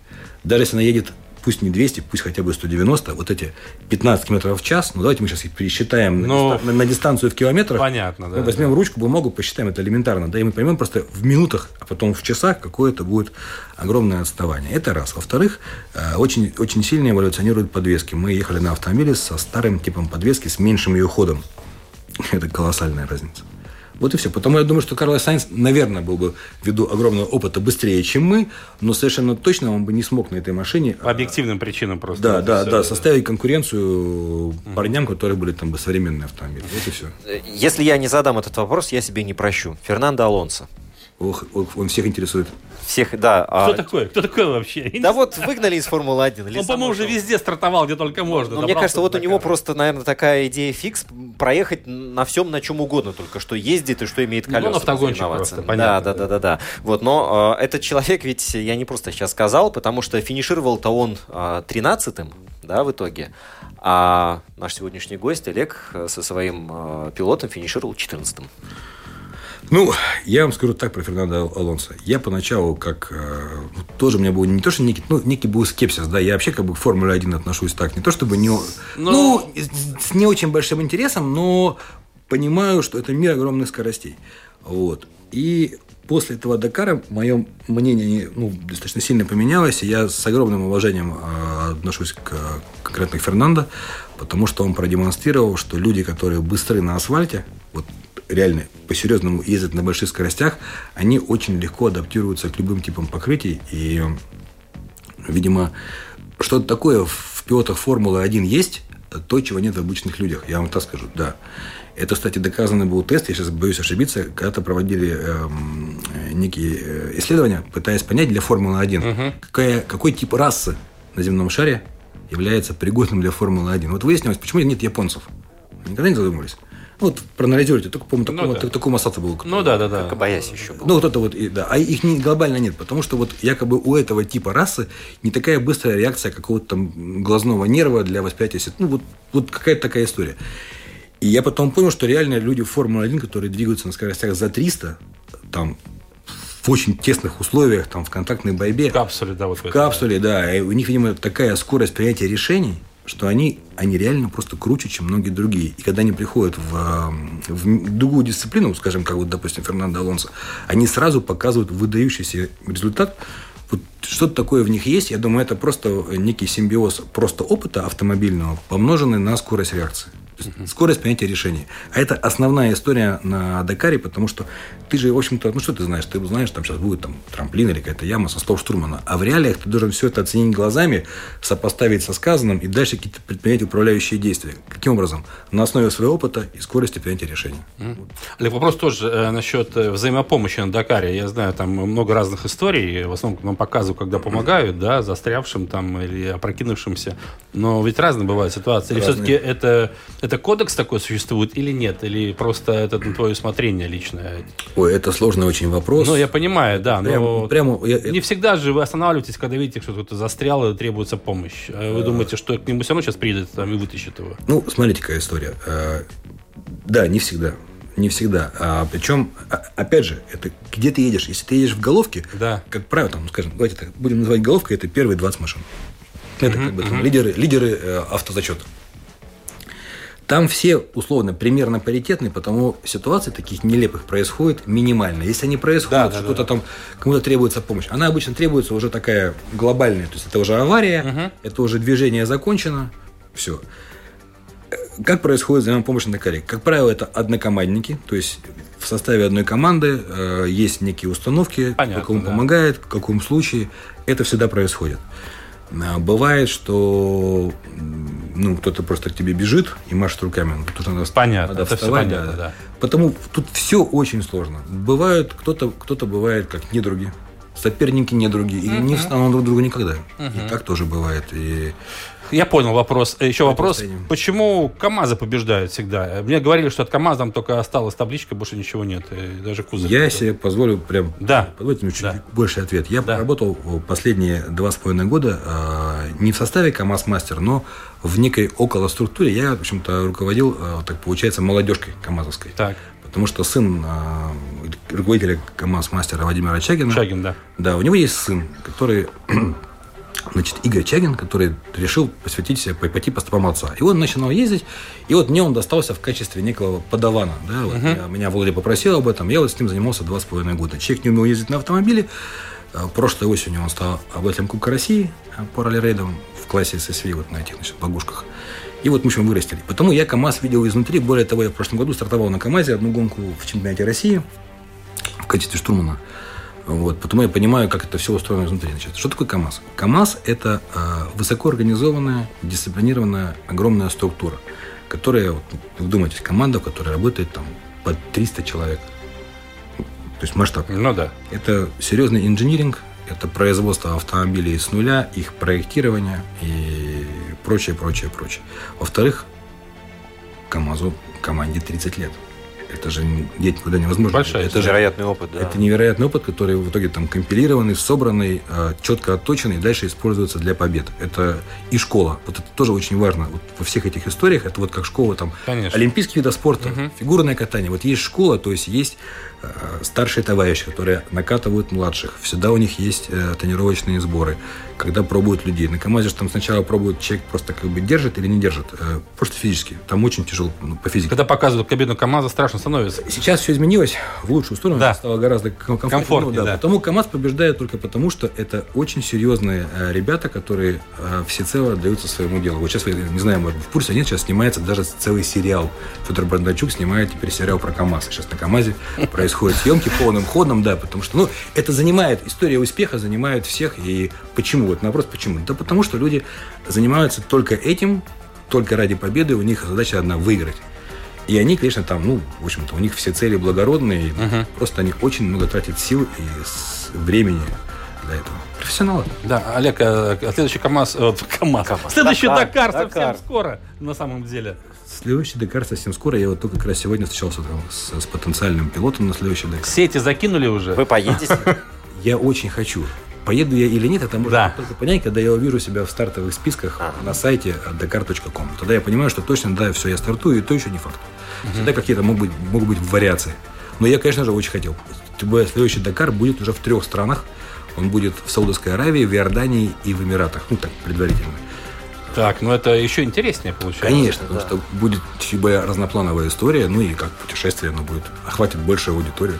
Даже если она едет пусть не 200, пусть хотя бы 190, вот эти 15 км в час, ну давайте мы сейчас их пересчитаем Ну, на, диста- на- дистанцию в километрах. понятно, да, Мы возьмем ручку, бумагу, посчитаем, это элементарно, да, и мы поймем просто в минутах, а потом в часах какое-то будет огромное отставание. Это раз. Во-вторых, э, очень, очень сильно эволюционируют подвески. Мы ехали на автомобиле со старым типом подвески, с меньшим ее ходом. Это колоссальная разница. Вот и все. Потому я думаю, что Карлос Сайнс, наверное, был бы ввиду огромного опыта быстрее, чем мы, но совершенно точно он бы не смог на этой машине По объективным причинам просто. да, да, всё. да, составить конкуренцию парням, которые были там бы современные автомобили. Вот и все. Если я не задам этот вопрос, я себе не прощу. Фернандо Алонсо. Ох, ох, он всех интересует. Всех, да. а- Кто такой? Кто такой вообще? Да вот выгнали из Формулы-1. или Он, по-моему, уже везде стартовал, где только можно. Но мне Добрался кажется, вот у него просто, наверное, такая идея фикс проехать на всем, на чем угодно, только что ездит и что имеет Ну, он колеса. автогонщик посоревноваться. просто, да, понятно, да, да, да, да. Вот, но э, этот человек ведь я не просто сейчас сказал, потому что финишировал-то он э, 13-м, да, в итоге. А наш сегодняшний гость Олег э, со своим э, пилотом финишировал 14-м. Ну, я вам скажу так про Фернандо Алонсо. Я поначалу, как э, ну, тоже у меня был не то, что некий, ну, некий был скепсис, да, я вообще как бы к Формуле 1 отношусь так, не то чтобы не, ну, с с не очень большим интересом, но понимаю, что это мир огромных скоростей. Вот. И после этого Дакара мое мнение ну, достаточно сильно поменялось, и я с огромным уважением э, отношусь к конкретно к Фернандо, потому что он продемонстрировал, что люди, которые быстры на асфальте, вот реально по-серьезному ездят на больших скоростях, они очень легко адаптируются к любым типам покрытий. И, видимо, что-то такое в пилотах Формулы-1 есть, то, чего нет в обычных людях. Я вам так скажу, да. Это, кстати, доказанный был тест, я сейчас боюсь ошибиться, когда-то проводили эм, некие э, исследования, пытаясь понять для Формулы-1, какая, какой тип расы на земном шаре является пригодным для Формулы-1. Вот выяснилось, почему нет японцев. Никогда не задумывались? Ну, Вот проанализируйте, только, по-моему, Ну такого, да. такого Масата был. Ну да, да, да. Кабаяси еще был. Ну, кто-то вот, и- да. А их не, глобально нет, потому что вот якобы у этого типа расы не такая быстрая реакция какого-то там глазного нерва для восприятия. Ну, вот, вот какая-то такая история. И я потом понял, что реально люди в Формуле-1, которые двигаются на скоростях за 300, там, в очень тесных условиях, там, в контактной борьбе, В капсуле, да, вот в капсуле, да. И у них, видимо, такая скорость принятия решений, что они, они реально просто круче, чем многие другие. И когда они приходят в, в другую дисциплину, скажем, как вот, допустим, Фернандо Алонсо, они сразу показывают выдающийся результат. Вот что-то такое в них есть. Я думаю, это просто некий симбиоз просто опыта автомобильного, помноженный на скорость реакции. Есть Скорость принятия решений. А это основная история на Дакаре, потому что ты же, в общем-то, ну что ты знаешь? Ты знаешь, там сейчас будет там трамплин или какая-то яма со слов штурмана. А в реалиях ты должен все это оценить глазами, сопоставить со сказанным и дальше какие-то предпринять управляющие действия. Каким образом? На основе своего опыта и скорости принятия решений. Олег, вопрос тоже э, насчет э, взаимопомощи на Дакаре. Я знаю, там много разных историй. В основном нам показывают, когда помогают, да, застрявшим там или опрокинувшимся. Но ведь разные бывают ситуации. Или все-таки это, это кодекс такой существует или нет? Или просто это на твое усмотрение личное? Ой, это сложный очень вопрос. Ну, я понимаю, да, но Прямо, я- не всегда же вы останавливаетесь, когда видите, что кто-то застрял и требуется помощь. А Вы думаете, что к нему все равно сейчас приедет там, и вытащит его? Ну, смотрите, какая история. Э, Да, не всегда. Не всегда. А, причем, а- опять же, это где ты едешь? Если ты едешь в головке, Да. как правило, там, скажем, давайте так, будем называть головкой, это первые 20 машин. Это как бы там лидеры, лидеры э, автозачета. Там все, условно, примерно паритетные, потому ситуаций таких нелепых происходит минимально. Если они происходят, Да, да, что-то там кому-то требуется помощь, она обычно требуется уже такая глобальная. То есть это уже авария, это уже движение закончено, все. Как происходит взаимопомощь на Дакаре? Как правило, это однокомандники, то есть в составе одной команды э, есть некие установки, Понятно, кто кому да. помогает, в каком случае. Это всегда происходит. Бывает, что ну, кто-то просто к тебе бежит и машет руками. Ну, Тут надо, Понятно, надо это вставать, понятно, да. Потому тут все очень сложно. Бывают, кто-то кто бывает как недруги, соперники недруги, и не встанут друг другу никогда. И так тоже бывает. И Я понял вопрос. Э, Еще вопрос. Противостояние. Почему КАМАЗы побеждают всегда? Мне говорили, что от КАМАЗа там только осталась табличка, больше ничего нет. и даже кузов. Я себе позволю прям Да. позвольте мне чуть Да. больше ответ. Я Да. работал последние два с половиной года э, не в составе КАМАЗ Мастер, но в некой около структуре. Я, в общем-то, руководил, э, так получается, молодежкой КАМАЗовской. Так, Потому что сын э, руководителя КАМАЗ Мастера Владимира Чагина. Шагин, да. Да, у него есть сын, который, значит, Игорь Чагин, который решил посвятить себя, пойти по стопам отца. И он начинал ездить, и вот мне он достался в качестве некого подавана. Да, вот я- меня Володя попросил об этом, я вот с ним занимался два с половиной года. Человек не умел ездить на автомобиле. А, Прошлой осенью он стал обладателем Кубка России а, по ралли-рейдам в классе ССВ, вот на этих, значит, багушках. И вот мы еще вырастили. Потому я КАМАЗ видел изнутри. Более того, я в прошлом году стартовал на КАМАЗе одну гонку в чемпионате России в качестве штурмана. Вот, потому я понимаю, как это все устроено изнутри. Значит, что такое КАМАЗ? КАМАЗ – это э, высоко организованная, дисциплинированная, огромная структура, которая, вот, вы вдумайтесь, команда, в которой работает там под 300 человек. То есть масштаб. Ну да. Это серьезный инжиниринг, это производство автомобилей с нуля, их проектирование и прочее, прочее, прочее. Во-вторых, КАМАЗу команде 30 лет. Это же деть никуда невозможно. Большая это же Невероятный опыт, да. это невероятный опыт, который в итоге там компилированный, собранный, э, четко отточенный, и дальше используется для побед. Это и школа. Вот это тоже очень важно. Вот во всех этих историях это вот как школа там Конечно. олимпийские виды спорта, фигурное катание. Вот есть школа, то есть есть э, старшие товарищи, которые накатывают младших. Всегда у них есть э, тренировочные сборы, когда пробуют людей. На КамАЗе же там сначала пробуют, человек просто как бы держит или не держит. просто физически. Там очень тяжело ну, по физике. Когда показывают кабину КАМАЗа, страшно становится. Сейчас все изменилось в лучшую сторону, Да. стало гораздо ком- комфортнее. Комфортнее, Ну, да. Потому КАМАЗ побеждает только потому, что это очень серьезные э, ребята, которые э, всецело отдаются своему делу. Вот сейчас, вы, не знаю, может, в курсе нет, сейчас снимается даже целый сериал. Федор Бондарчук снимает теперь сериал про КАМАЗ. Сейчас на КАМАЗе происходят съемки полным ходом, да, потому что, ну, это занимает, история успеха занимает всех. И почему? Вот вопрос почему? Да потому что люди занимаются только этим, только ради победы, у них задача одна – выиграть. И они, конечно, там, ну, в общем-то, у них все цели благородные, просто они очень много тратят сил и времени для этого. Профессионалы. Да, Олег, а следующий КАМАЗ... э, вот, КАМАЗ. Следующий Дакар, Дакар, совсем Дакар. скоро, на самом деле. Следующий Дакар совсем скоро. Я вот только как раз сегодня встречался там с, с потенциальным пилотом на следующий Дакар. Сети закинули уже? Вы поедете? Я очень хочу. Поеду я или нет, это можно Да. только понять, когда я увижу себя в стартовых списках на сайте dakar.com. Тогда я понимаю, что точно, да, все, я стартую, и то еще не факт. Всегда какие-то могут быть, могут быть вариации. Но я, конечно же, очень хотел. Тем более, следующий Дакар будет уже в трех странах. Он будет в Саудовской Аравии, в Иордании и в Эмиратах. Ну, так, предварительно. Так, ну это еще интереснее получается. Конечно, потому что будет чуть более разноплановая история, ну и как путешествие оно будет, охватит большую аудиторию.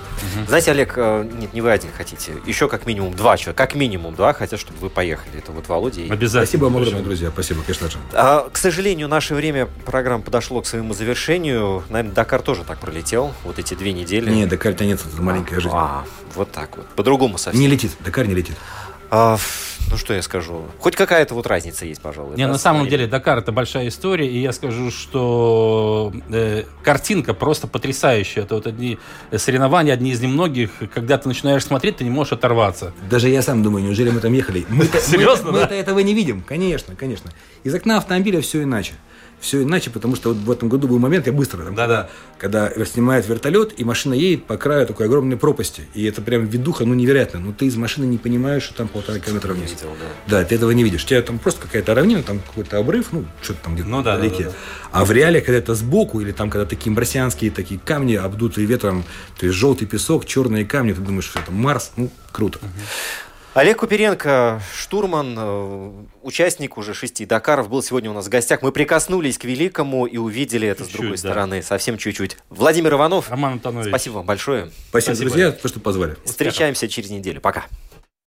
Знаете, Олег, э, нет, не вы один хотите. Еще как минимум два человека, как минимум два хотят, чтобы вы поехали. Это вот Володя и Обязательно. Спасибо вам огромное, друзья. Спасибо, конечно же. А, к сожалению, наше время программы подошло к своему завершению. Наверное, Дакар тоже так пролетел. Вот эти две недели. Не, Дакар тянется, это маленькая жизнь. А, вот так вот. По-другому совсем. Не летит, Дакар не летит. А, ну что я скажу? Хоть какая-то вот разница есть, пожалуй. Не, да, на самом деле Дакар это большая история, и я скажу, что э, картинка просто потрясающая. Это вот одни соревнования, одни из немногих, когда ты начинаешь смотреть, ты не можешь оторваться. Даже я сам думаю, неужели мы там ехали? Серьезно, мы, да? мы-то этого не видим. Конечно, конечно. Из окна автомобиля все иначе. Все иначе, потому что вот в этом году был момент, я быстро, там, Да-да. когда снимает вертолет, и машина едет по краю такой огромной пропасти. И это прям видуха, ну, невероятно. Но ты из машины не понимаешь, что там полтора километра вниз. видел, да. ты этого не видишь. У тебя там просто какая-то равнина, там какой-то обрыв, ну, что-то там где-то Ну да, вдалеке. да, да, А в реале, когда это сбоку, или там, когда такие марсианские такие камни, обдутые ветром, то есть желтый песок, черные камни, ты думаешь, что это Марс, ну, круто. Олег Куперенко, штурман, э, участник уже шести Дакаров, был сегодня у нас в гостях. Мы прикоснулись к великому и увидели это с Чуть-чуть, другой да. стороны, совсем чуть-чуть. Владимир Иванов, Роман Антонович. спасибо вам большое. Спасибо, Спасибо. друзья, то, что позвали. Встречаемся через неделю. Пока.